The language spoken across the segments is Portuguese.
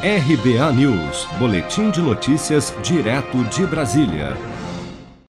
RBA News, Boletim de Notícias, direto de Brasília.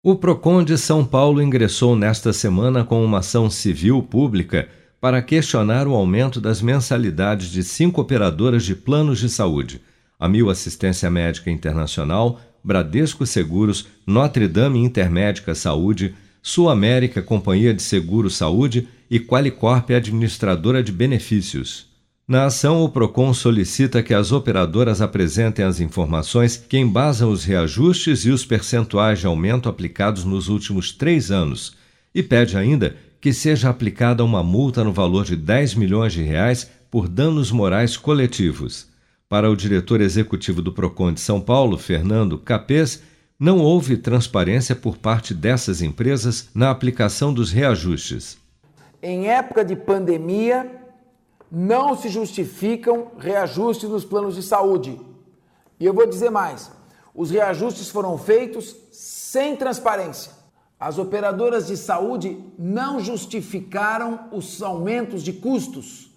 O PROCON de São Paulo ingressou nesta semana com uma ação civil pública para questionar o aumento das mensalidades de cinco operadoras de planos de saúde: a Mil Assistência Médica Internacional, Bradesco Seguros, Notre Dame Intermédica Saúde, Sul América Companhia de Seguro Saúde e Qualicorp Administradora de Benefícios. Na ação, o PROCON solicita que as operadoras apresentem as informações que embasam os reajustes e os percentuais de aumento aplicados nos últimos três anos e pede ainda que seja aplicada uma multa no valor de 10 milhões de reais por danos morais coletivos. Para o diretor executivo do PROCON de São Paulo, Fernando Capês, não houve transparência por parte dessas empresas na aplicação dos reajustes. Em época de pandemia, não se justificam reajustes nos planos de saúde. E eu vou dizer mais: os reajustes foram feitos sem transparência. As operadoras de saúde não justificaram os aumentos de custos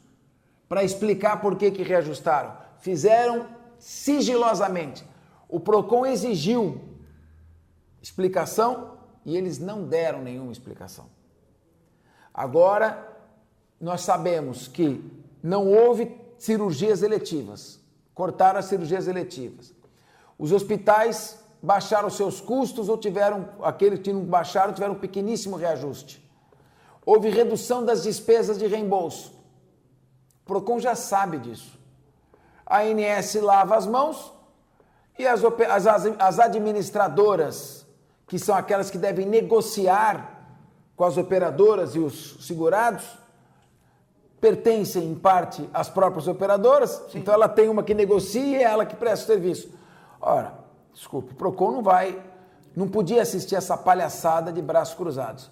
para explicar por que, que reajustaram. Fizeram sigilosamente. O PROCON exigiu explicação e eles não deram nenhuma explicação. Agora, nós sabemos que não houve cirurgias eletivas, cortaram as cirurgias eletivas. Os hospitais baixaram seus custos ou tiveram, aqueles que não baixaram, tiveram um pequeníssimo reajuste. Houve redução das despesas de reembolso. O PROCON já sabe disso. A ANS lava as mãos e as, as, as administradoras, que são aquelas que devem negociar com as operadoras e os segurados, pertencem em parte às próprias operadoras, Sim. então ela tem uma que negocia e é ela que presta o serviço. Ora, desculpe, o PROCON não vai, não podia assistir essa palhaçada de braços cruzados.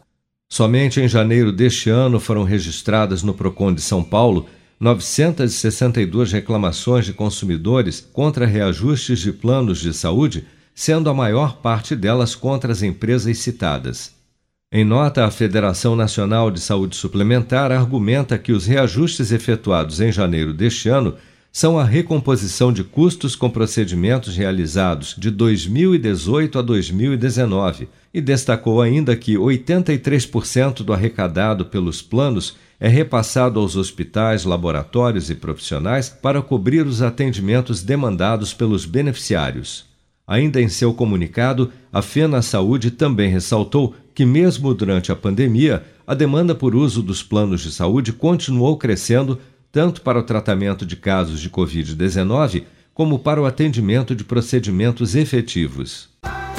Somente em janeiro deste ano foram registradas no PROCON de São Paulo 962 reclamações de consumidores contra reajustes de planos de saúde, sendo a maior parte delas contra as empresas citadas. Em nota, a Federação Nacional de Saúde Suplementar argumenta que os reajustes efetuados em janeiro deste ano são a recomposição de custos com procedimentos realizados de 2018 a 2019 e destacou ainda que 83% do arrecadado pelos planos é repassado aos hospitais, laboratórios e profissionais para cobrir os atendimentos demandados pelos beneficiários. Ainda em seu comunicado, a FENA Saúde também ressaltou que, mesmo durante a pandemia, a demanda por uso dos planos de saúde continuou crescendo tanto para o tratamento de casos de Covid-19 como para o atendimento de procedimentos efetivos.